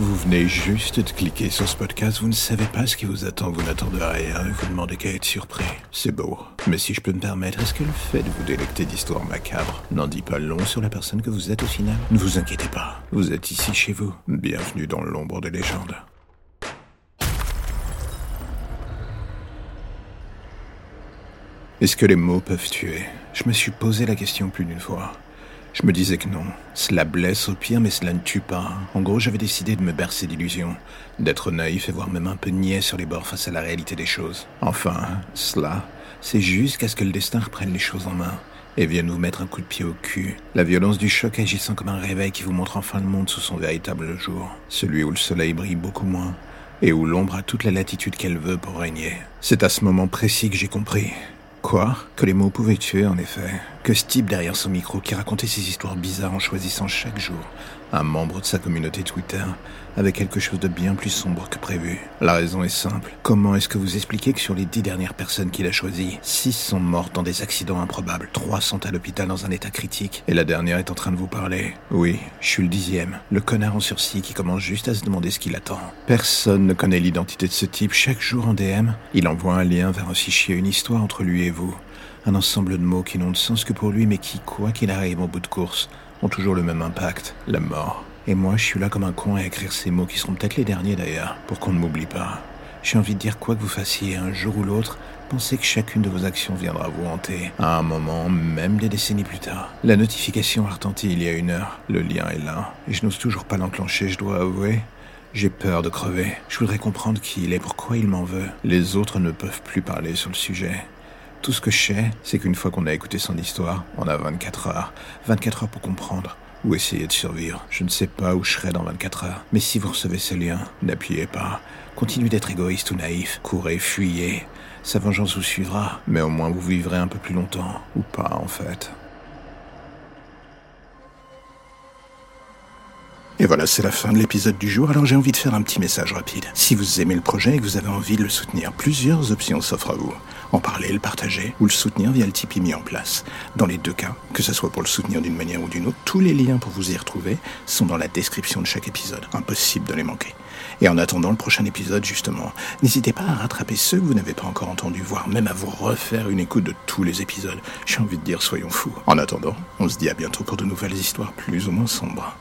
Vous venez juste de cliquer sur ce podcast, vous ne savez pas ce qui vous attend, vous n'attendez rien et vous demandez qu'à être surpris. C'est beau. Mais si je peux me permettre, est-ce que le fait de vous délecter d'histoires macabres n'en dit pas long sur la personne que vous êtes au final? Ne vous inquiétez pas, vous êtes ici chez vous. Bienvenue dans l'ombre des légendes. Est-ce que les mots peuvent tuer? Je me suis posé la question plus d'une fois. Je me disais que non. Cela blesse au pire, mais cela ne tue pas. En gros, j'avais décidé de me bercer d'illusions, d'être naïf et voire même un peu niais sur les bords face à la réalité des choses. Enfin, cela, c'est jusqu'à ce que le destin reprenne les choses en main et vienne vous mettre un coup de pied au cul. La violence du choc agissant comme un réveil qui vous montre enfin le monde sous son véritable jour. Celui où le soleil brille beaucoup moins et où l'ombre a toute la latitude qu'elle veut pour régner. C'est à ce moment précis que j'ai compris Quoi Que les mots pouvaient tuer, en effet. Que ce type derrière son micro qui racontait ses histoires bizarres en choisissant chaque jour un membre de sa communauté Twitter avait quelque chose de bien plus sombre que prévu. La raison est simple. Comment est-ce que vous expliquez que sur les dix dernières personnes qu'il a choisies, six sont mortes dans des accidents improbables, trois sont à l'hôpital dans un état critique, et la dernière est en train de vous parler? Oui, je suis le dixième, le connard en sursis qui commence juste à se demander ce qu'il attend. Personne ne connaît l'identité de ce type. Chaque jour en DM, il envoie un lien vers un fichier, une histoire entre lui et vous. Un ensemble de mots qui n'ont de sens que pour lui, mais qui, quoi qu'il arrive au bout de course, ont toujours le même impact, la mort. Et moi, je suis là comme un con à écrire ces mots qui seront peut-être les derniers d'ailleurs, pour qu'on ne m'oublie pas. J'ai envie de dire quoi que vous fassiez un jour ou l'autre, pensez que chacune de vos actions viendra vous hanter, à un moment, même des décennies plus tard. La notification a retenti il y a une heure, le lien est là, et je n'ose toujours pas l'enclencher, je dois avouer. J'ai peur de crever. Je voudrais comprendre qui il est, pourquoi il m'en veut. Les autres ne peuvent plus parler sur le sujet. Tout ce que je sais, c'est qu'une fois qu'on a écouté son histoire, on a 24 heures. 24 heures pour comprendre ou essayer de survivre. Je ne sais pas où je serai dans 24 heures. Mais si vous recevez ce lien, n'appuyez pas. Continuez d'être égoïste ou naïf. Courez, fuyez. Sa vengeance vous suivra, mais au moins vous vivrez un peu plus longtemps. Ou pas, en fait. Et voilà, c'est la fin de l'épisode du jour, alors j'ai envie de faire un petit message rapide. Si vous aimez le projet et que vous avez envie de le soutenir, plusieurs options s'offrent à vous. En parler, le partager ou le soutenir via le Tipeee mis en place. Dans les deux cas, que ce soit pour le soutenir d'une manière ou d'une autre, tous les liens pour vous y retrouver sont dans la description de chaque épisode. Impossible de les manquer. Et en attendant le prochain épisode, justement, n'hésitez pas à rattraper ceux que vous n'avez pas encore entendus, voire même à vous refaire une écoute de tous les épisodes. J'ai envie de dire, soyons fous. En attendant, on se dit à bientôt pour de nouvelles histoires plus ou moins sombres.